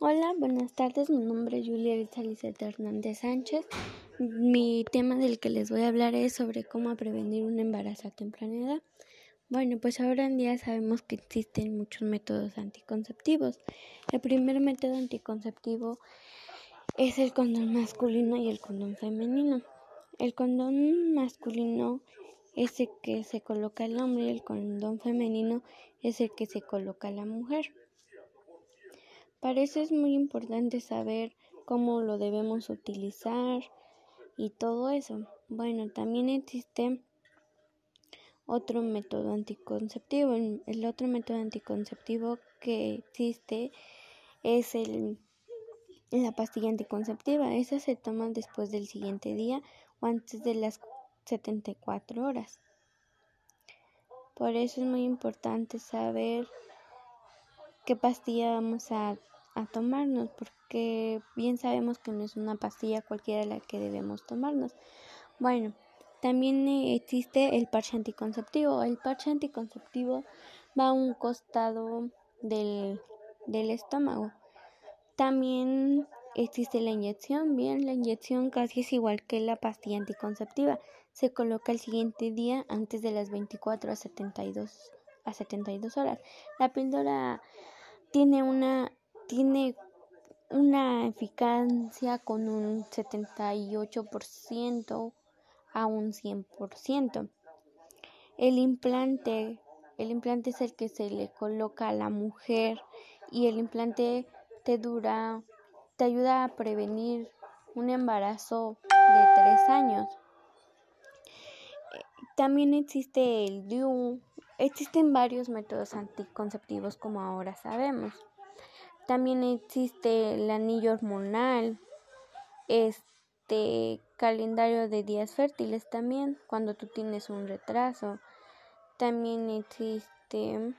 Hola, buenas tardes. Mi nombre es Julia Elizabeth Hernández Sánchez. Mi tema del que les voy a hablar es sobre cómo prevenir un embarazo a temprana edad. Bueno, pues ahora en día sabemos que existen muchos métodos anticonceptivos. El primer método anticonceptivo es el condón masculino y el condón femenino. El condón masculino es el que se coloca el hombre y el condón femenino es el que se coloca la mujer. Para eso es muy importante saber cómo lo debemos utilizar y todo eso. Bueno, también existe otro método anticonceptivo. El otro método anticonceptivo que existe es el la pastilla anticonceptiva. Esa se toma después del siguiente día o antes de las 74 horas. Por eso es muy importante saber qué pastilla vamos a, tomarnos, porque bien sabemos que no es una pastilla cualquiera la que debemos tomarnos. Bueno, también existe el parche anticonceptivo. El parche anticonceptivo va a un costado del, del estómago. También existe la inyección. Bien, la inyección casi es igual que la pastilla anticonceptiva. Se coloca el siguiente día antes de las 24 a 72 a 72 horas. La píldora tiene una tiene una eficacia con un 78% a un 100%. El implante, el implante es el que se le coloca a la mujer y el implante te dura, te ayuda a prevenir un embarazo de tres años. También existe el DIU, existen varios métodos anticonceptivos como ahora sabemos. También existe el anillo hormonal, este calendario de días fértiles también cuando tú tienes un retraso. También existe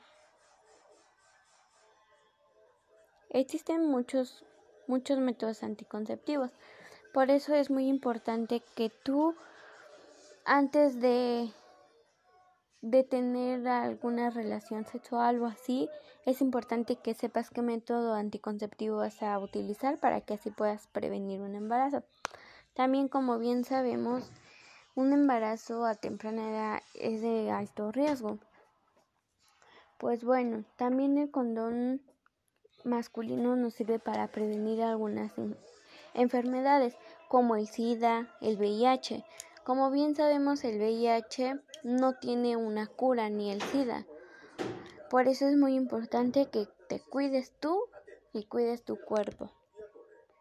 existen muchos muchos métodos anticonceptivos. Por eso es muy importante que tú antes de de tener alguna relación sexual o así, es importante que sepas qué método anticonceptivo vas a utilizar para que así puedas prevenir un embarazo. También, como bien sabemos, un embarazo a temprana edad es de alto riesgo. Pues bueno, también el condón masculino nos sirve para prevenir algunas enfermedades como el SIDA, el VIH. Como bien sabemos, el VIH no tiene una cura ni el SIDA. Por eso es muy importante que te cuides tú y cuides tu cuerpo.